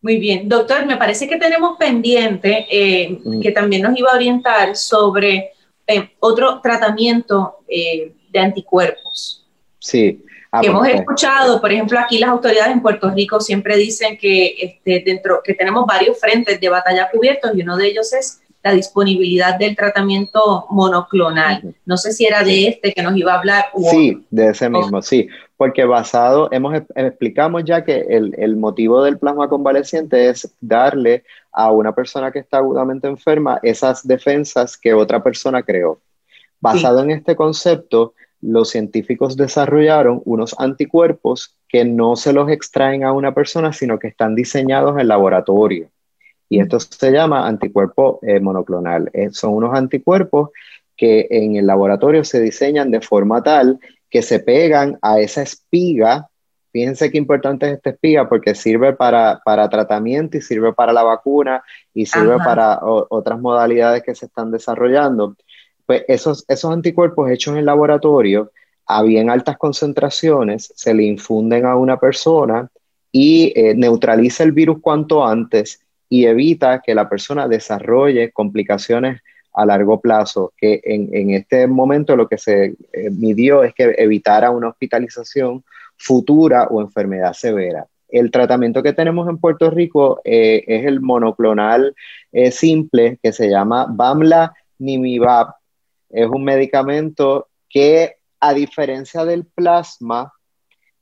Muy bien, doctor, me parece que tenemos pendiente eh, mm. que también nos iba a orientar sobre eh, otro tratamiento eh, de anticuerpos. Sí. Ah, que hemos escuchado, por ejemplo, aquí las autoridades en Puerto Rico siempre dicen que este, dentro que tenemos varios frentes de batalla cubiertos y uno de ellos es la disponibilidad del tratamiento monoclonal. No sé si era de este que nos iba a hablar. sí, de ese mismo, sí, porque basado, hemos explicamos ya que el, el, motivo del plasma convaleciente es darle a una persona que está agudamente enferma esas defensas que otra persona creó. Basado en este concepto, los científicos desarrollaron unos anticuerpos que no se los extraen a una persona, sino que están diseñados en laboratorio. Y esto se llama anticuerpo eh, monoclonal. Eh, son unos anticuerpos que en el laboratorio se diseñan de forma tal que se pegan a esa espiga. Fíjense qué importante es esta espiga porque sirve para, para tratamiento y sirve para la vacuna y sirve para otras modalidades que se están desarrollando. Pues esos, esos anticuerpos hechos en laboratorio a bien altas concentraciones se le infunden a una persona y eh, neutraliza el virus cuanto antes y evita que la persona desarrolle complicaciones a largo plazo, que en, este momento lo que se eh, midió es que evitara una hospitalización futura o enfermedad severa. El tratamiento que tenemos en Puerto Rico eh, es el monoclonal eh, simple que se llama Bamla Nimibab. Es un medicamento que, a diferencia del plasma,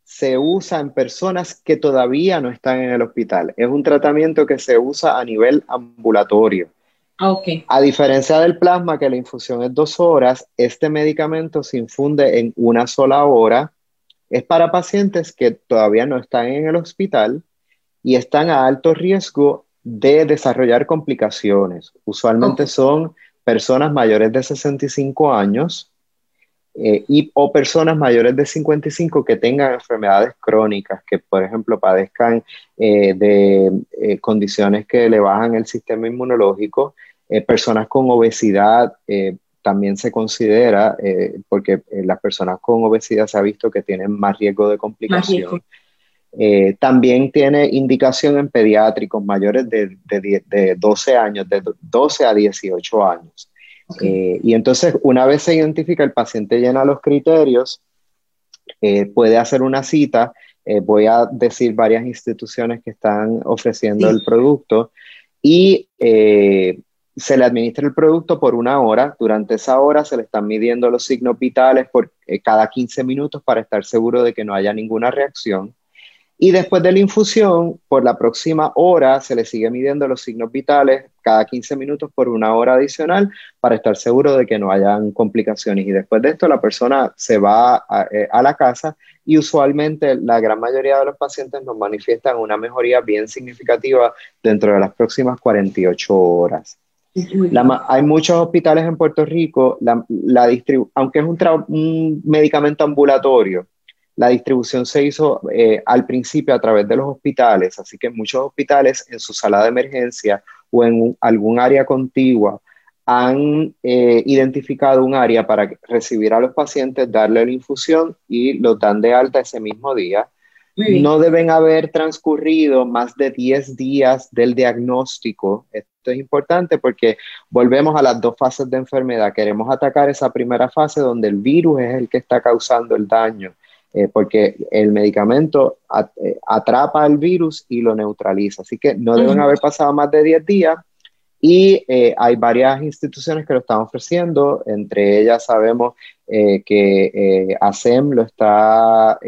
se usa en personas que todavía no están en el hospital. Es un tratamiento que se usa a nivel ambulatorio. Okay. A diferencia del plasma, que la infusión es dos horas, este medicamento se infunde en una sola hora. Es para pacientes que todavía no están en el hospital y están a alto riesgo de desarrollar complicaciones. Usualmente son personas mayores de 65 años eh, y, o personas mayores de 55 que tengan enfermedades crónicas, que por ejemplo padezcan eh, de eh, condiciones que le bajan el sistema inmunológico, personas con obesidad también se considera, porque las personas con obesidad se ha visto que tienen más riesgo de complicación. también tiene indicación en pediátricos mayores de, de, de 12 años, de 12 a 18 años. Eh, y entonces, una vez se identifica, el paciente llena los criterios, eh, puede hacer una cita. Eh, voy a decir varias instituciones que están ofreciendo el producto y se le administra el producto por una hora. Durante esa hora se le están midiendo los signos vitales por cada 15 minutos para estar seguro de que no haya ninguna reacción. Y después de la infusión, por la próxima hora se le sigue midiendo los signos vitales cada 15 minutos por una hora adicional para estar seguro de que no hayan complicaciones. Y después de esto la persona se va a, eh, la casa y usualmente la gran mayoría de los pacientes nos manifiestan una mejoría bien significativa dentro de las próximas 48 horas. Hay muchos hospitales en Puerto Rico, la, aunque es un medicamento ambulatorio, la distribución se hizo eh, al principio a través de los hospitales, así que muchos hospitales en su sala de emergencia o en algún área contigua han eh, identificado un área para recibir a los pacientes, darle la infusión y los dan de alta ese mismo día. No deben haber transcurrido más de 10 días del diagnóstico. Esto es importante porque volvemos a las dos fases de enfermedad. Queremos atacar esa primera fase donde el virus es el que está causando el daño eh, porque el medicamento eh, atrapa el virus y lo neutraliza. Así que no deben haber pasado más de 10 días y eh, hay varias instituciones que lo están ofreciendo, entre ellas sabemos que ASEM lo está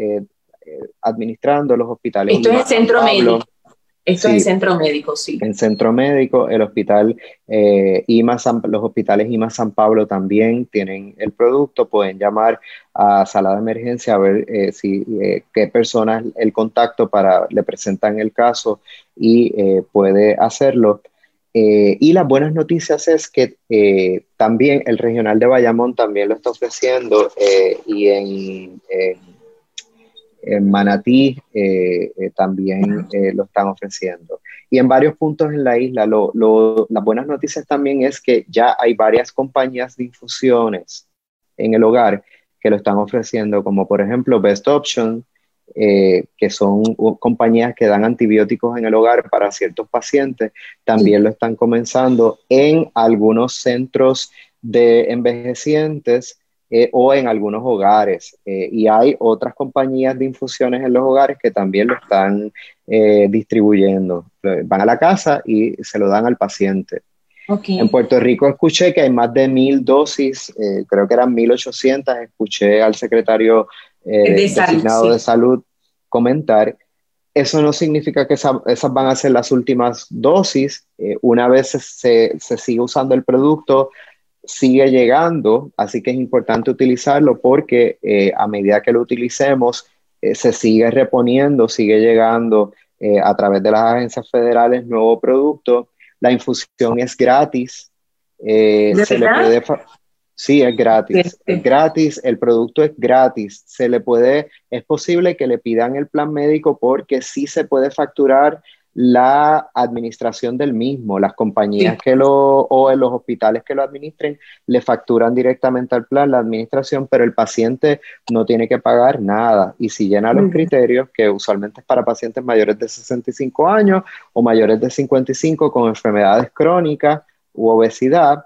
administrando, los hospitales. Esto es el centro médico. Esto es en centro médico, sí. En centro médico, el hospital eh, los hospitales IMA San Pablo también tienen el producto, pueden llamar a sala de emergencia a ver eh, si eh, qué personas el contacto para le presentan el caso y eh, puede hacerlo. y las buenas noticias es que también el regional de Bayamón también lo está ofreciendo y en en Manatí eh, eh, también eh, lo están ofreciendo. Y en varios puntos en la isla, las buenas noticias también es que ya hay varias compañías de infusiones en el hogar que lo están ofreciendo, como por ejemplo Best Option, que son compañías que dan antibióticos en el hogar para ciertos pacientes, también lo están comenzando en algunos centros de envejecientes eh, o en algunos hogares. Eh, y hay otras compañías de infusiones en los hogares que también lo están eh, distribuyendo. Van a la casa y se lo dan al paciente. En Puerto Rico escuché que hay más de mil dosis, creo que eran 1800, escuché al secretario de designado de salud comentar. Eso no significa que esas van a ser las últimas dosis. una vez se, se sigue usando el producto, sigue llegando, así que es importante utilizarlo porque eh, a medida que lo utilicemos, eh, se sigue reponiendo, sigue llegando eh, a través de las agencias federales nuevo producto. La infusión es gratis. se le puede sí, es gratis. Es gratis, el producto es gratis. Se le puede, es posible que le pidan el plan médico porque sí se puede facturar la administración del mismo. Las compañías que lo, o en los hospitales que lo administren, le facturan directamente al plan la administración, pero el paciente no tiene que pagar nada. Y si llena los criterios, que usualmente es para pacientes mayores de 65 años o mayores de 55 con enfermedades crónicas u obesidad,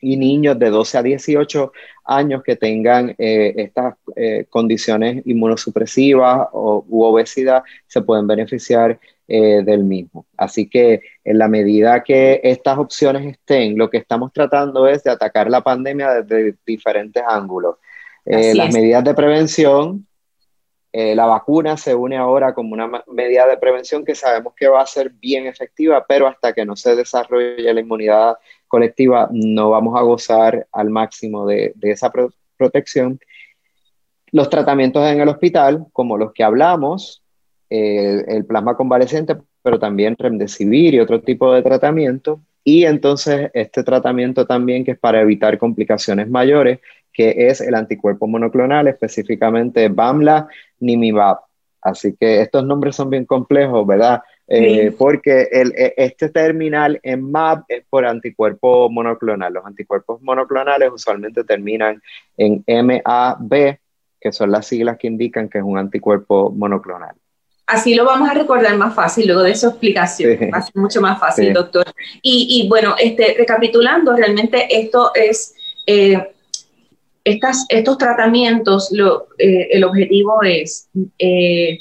y niños de 12 a 18 años que tengan eh, estas eh, condiciones inmunosupresivas o, u obesidad se pueden beneficiar eh, del mismo. Así que en la medida que estas opciones estén, lo que estamos tratando es de atacar la pandemia desde diferentes ángulos. Eh, las medidas de prevención, eh, la vacuna se une ahora como una medida de prevención que sabemos que va a ser bien efectiva, pero hasta que no se desarrolle la inmunidad colectiva no vamos a gozar al máximo de, esa protección. Los tratamientos en el hospital, como los que hablamos, el plasma convaleciente pero también remdesivir y otro tipo de tratamiento. Y entonces este tratamiento también que es para evitar complicaciones mayores, que es el anticuerpo monoclonal, específicamente BAMLA, Nimibab. Así que estos nombres son bien complejos, ¿verdad? Eh, porque el, e, este terminal en MAP es por anticuerpo monoclonal. Los anticuerpos monoclonales usualmente terminan en MAB, que son las siglas que indican que es un anticuerpo monoclonal. Así lo vamos a recordar más fácil luego de su explicación, va a ser mucho más fácil, doctor. Y, y, bueno, este, recapitulando, realmente esto es, eh, estas, estos tratamientos, lo, eh, el objetivo es eh,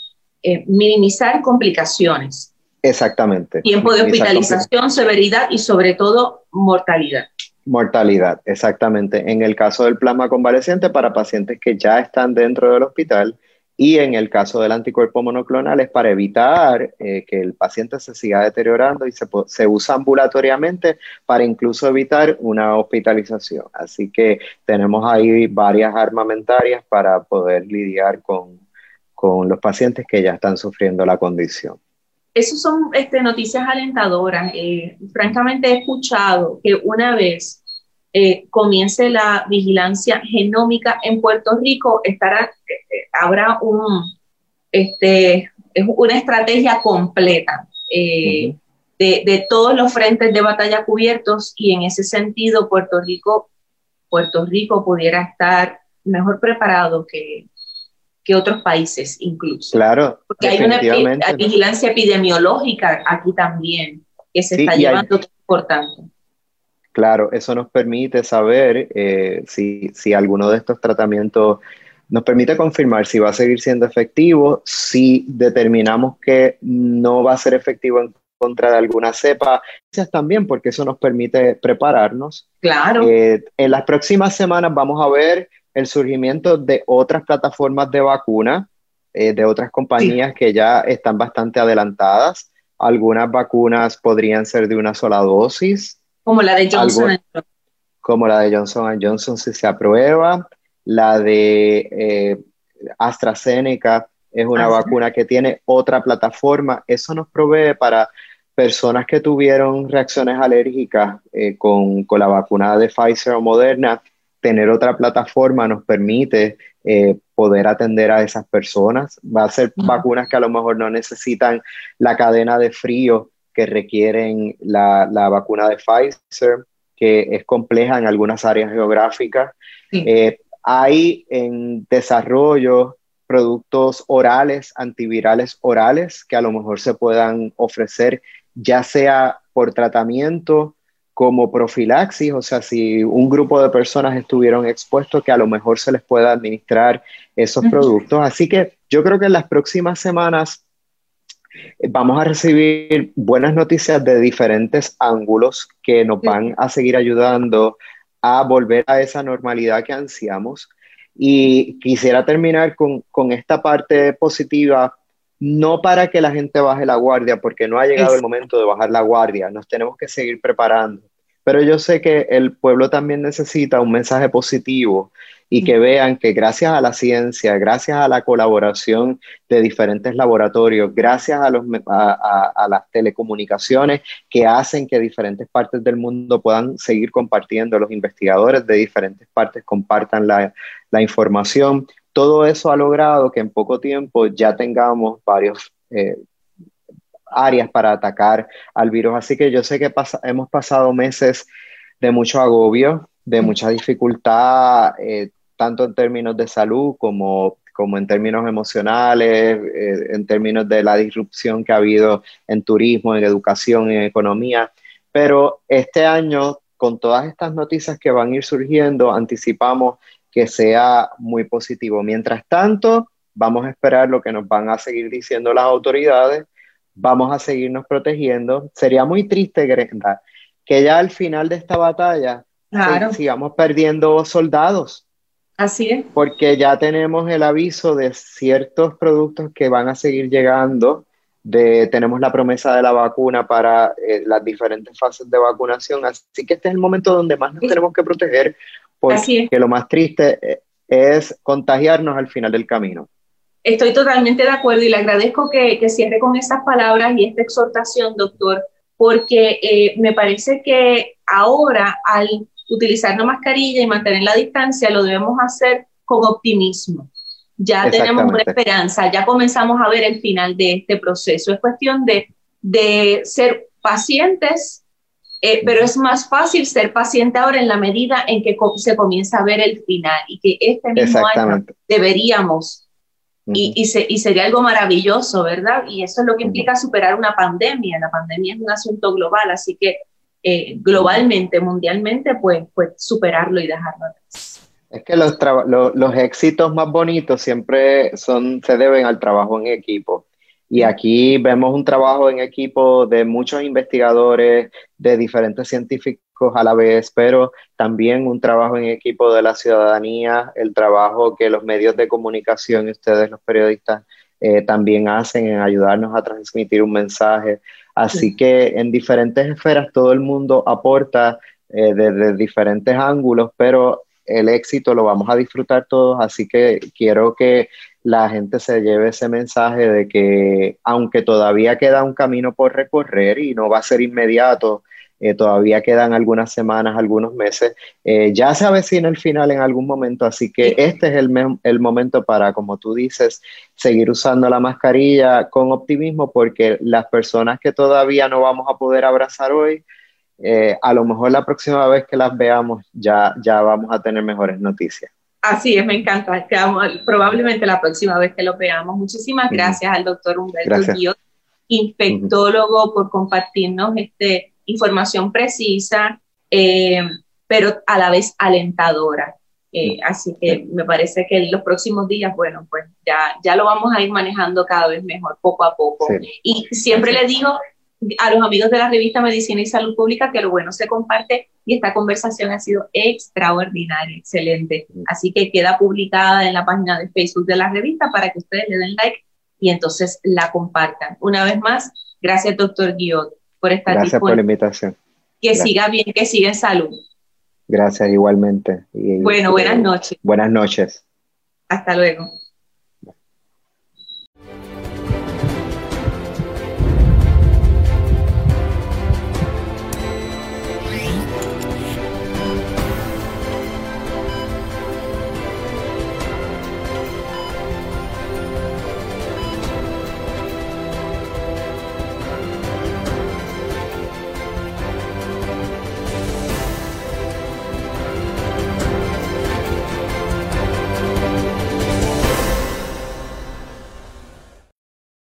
minimizar complicaciones. Exactamente. Tiempo de hospitalización, severidad y sobre todo mortalidad. Mortalidad, exactamente. En el caso del plasma convaleciente para pacientes que ya están dentro del hospital y en el caso del anticuerpo monoclonal es para evitar eh, que el paciente se siga deteriorando y se, se, usa ambulatoriamente para incluso evitar una hospitalización. Así que tenemos ahí varias armamentarias para poder lidiar con, con los pacientes que ya están sufriendo la condición. Esas son este, noticias alentadoras. Eh, francamente he escuchado que una vez eh, comience la vigilancia genómica en Puerto Rico, estará, eh, habrá un, este, una estrategia completa eh, de, de, todos los frentes de batalla cubiertos y en ese sentido Puerto Rico, Puerto Rico pudiera estar mejor preparado que, que otros países incluso. Claro. Porque hay una vigilancia epidemiológica aquí también que se está llevando, que es importante. Claro, eso nos permite saber eh, si, si, alguno de estos tratamientos nos permite confirmar si va a seguir siendo efectivo, si determinamos que no va a ser efectivo en contra de alguna cepa, también porque eso nos permite prepararnos. Claro. Eh, en las próximas semanas vamos a ver el surgimiento de otras plataformas de vacuna, eh, de otras compañías que ya están bastante adelantadas. Algunas vacunas podrían ser de una sola dosis, como la de Johnson Johnson. Como la de Johnson Johnson si se aprueba. La de eh, AstraZeneca es una vacuna que tiene otra plataforma. Eso nos provee para personas que tuvieron reacciones alérgicas eh, con, con, la vacuna de Pfizer o Moderna, tener otra plataforma nos permite eh, poder atender a esas personas. Va a ser vacunas que a lo mejor no necesitan la cadena de frío que requieren la, vacuna de Pfizer, que es compleja en algunas áreas geográficas. Eh, hay en desarrollo productos orales, antivirales orales, que a lo mejor se puedan ofrecer, ya sea por tratamiento como profilaxis, o sea, si un grupo de personas estuvieron expuestos, que a lo mejor se les pueda administrar esos productos. Así que yo creo que en las próximas semanas Vamos a recibir buenas noticias de diferentes ángulos que nos van a seguir ayudando a volver a esa normalidad que ansiamos. Y quisiera terminar con, con esta parte positiva, no para que la gente baje la guardia, porque no ha llegado el momento de bajar la guardia, nos tenemos que seguir preparando. Pero yo sé que el pueblo también necesita un mensaje positivo y que vean que gracias a la ciencia, gracias a la colaboración de diferentes laboratorios, gracias a, los, a, las telecomunicaciones que hacen que diferentes partes del mundo puedan seguir compartiendo, los investigadores de diferentes partes compartan la, la información, todo eso ha logrado que en poco tiempo ya tengamos varios... Eh, áreas para atacar al virus. Así que yo sé que hemos pasado meses de mucho agobio, de mucha dificultad, eh, tanto en términos de salud como, como en términos emocionales, eh, en términos de la disrupción que ha habido en turismo, en educación, en economía. Pero este año, con todas estas noticias que van a ir surgiendo, anticipamos que sea muy positivo. Mientras tanto, vamos a esperar lo que nos van a seguir diciendo las autoridades, vamos a seguirnos protegiendo. Sería muy triste, Grenda, que ya al final de esta batalla sigamos perdiendo soldados. Así es. Porque ya tenemos el aviso de ciertos productos que van a seguir llegando. De, tenemos la promesa de la vacuna para eh, las diferentes fases de vacunación. Así que este es el momento donde más nos tenemos que proteger, porque lo más triste eh, es contagiarnos al final del camino. Estoy totalmente de acuerdo y le agradezco que, que cierre con estas palabras y esta exhortación, doctor, porque eh, me parece que ahora al utilizar la mascarilla y mantener la distancia lo debemos hacer con optimismo. Ya tenemos una esperanza, ya comenzamos a ver el final de este proceso. Es cuestión de, de ser pacientes, eh, pero es más fácil ser paciente ahora en la medida en que se comienza a ver el final y que este mismo año deberíamos y, y, sería algo maravilloso, ¿verdad? Y eso es lo que implica superar una pandemia. La pandemia es un asunto global, así que eh, globalmente, mundialmente, pues, pues superarlo y dejarlo atrás. Es que los, los éxitos más bonitos siempre son, se deben al trabajo en equipo. Y aquí vemos un trabajo en equipo de muchos investigadores, de diferentes científicos a la vez, pero también un trabajo en equipo de la ciudadanía, el trabajo que los medios de comunicación ustedes, los periodistas, eh, también hacen en ayudarnos a transmitir un mensaje. Así que en diferentes esferas todo el mundo aporta eh, desde diferentes ángulos, pero el éxito lo vamos a disfrutar todos, así que quiero que la gente se lleve ese mensaje de que aunque todavía queda un camino por recorrer y no va a ser inmediato, eh, todavía quedan algunas semanas, algunos meses. Eh, ya se avecina el final en algún momento, así que este es el, el, momento para, como tú dices, seguir usando la mascarilla con optimismo porque las personas que todavía no vamos a poder abrazar hoy, eh, a lo mejor la próxima vez que las veamos ya, ya vamos a tener mejores noticias. Así es, me encanta. Probablemente la próxima vez que lo veamos. Muchísimas gracias al doctor Humberto Guiot, infectólogo, por compartirnos este información precisa, eh, pero a la vez alentadora. Eh, así que me parece que en los próximos días, bueno, pues ya, ya lo vamos a ir manejando cada vez mejor, poco a poco. Y siempre le digo a los amigos de la revista Medicina y Salud Pública que lo bueno se comparte y esta conversación ha sido extraordinaria, excelente. Así que queda publicada en la página de Facebook de la revista para que ustedes le den like y entonces la compartan. Una vez más, gracias, doctor Guiot por estar Gracias por la invitación. Que siga bien, que siga en salud. Gracias igualmente. bueno, buenas noches. Buenas noches. Hasta luego.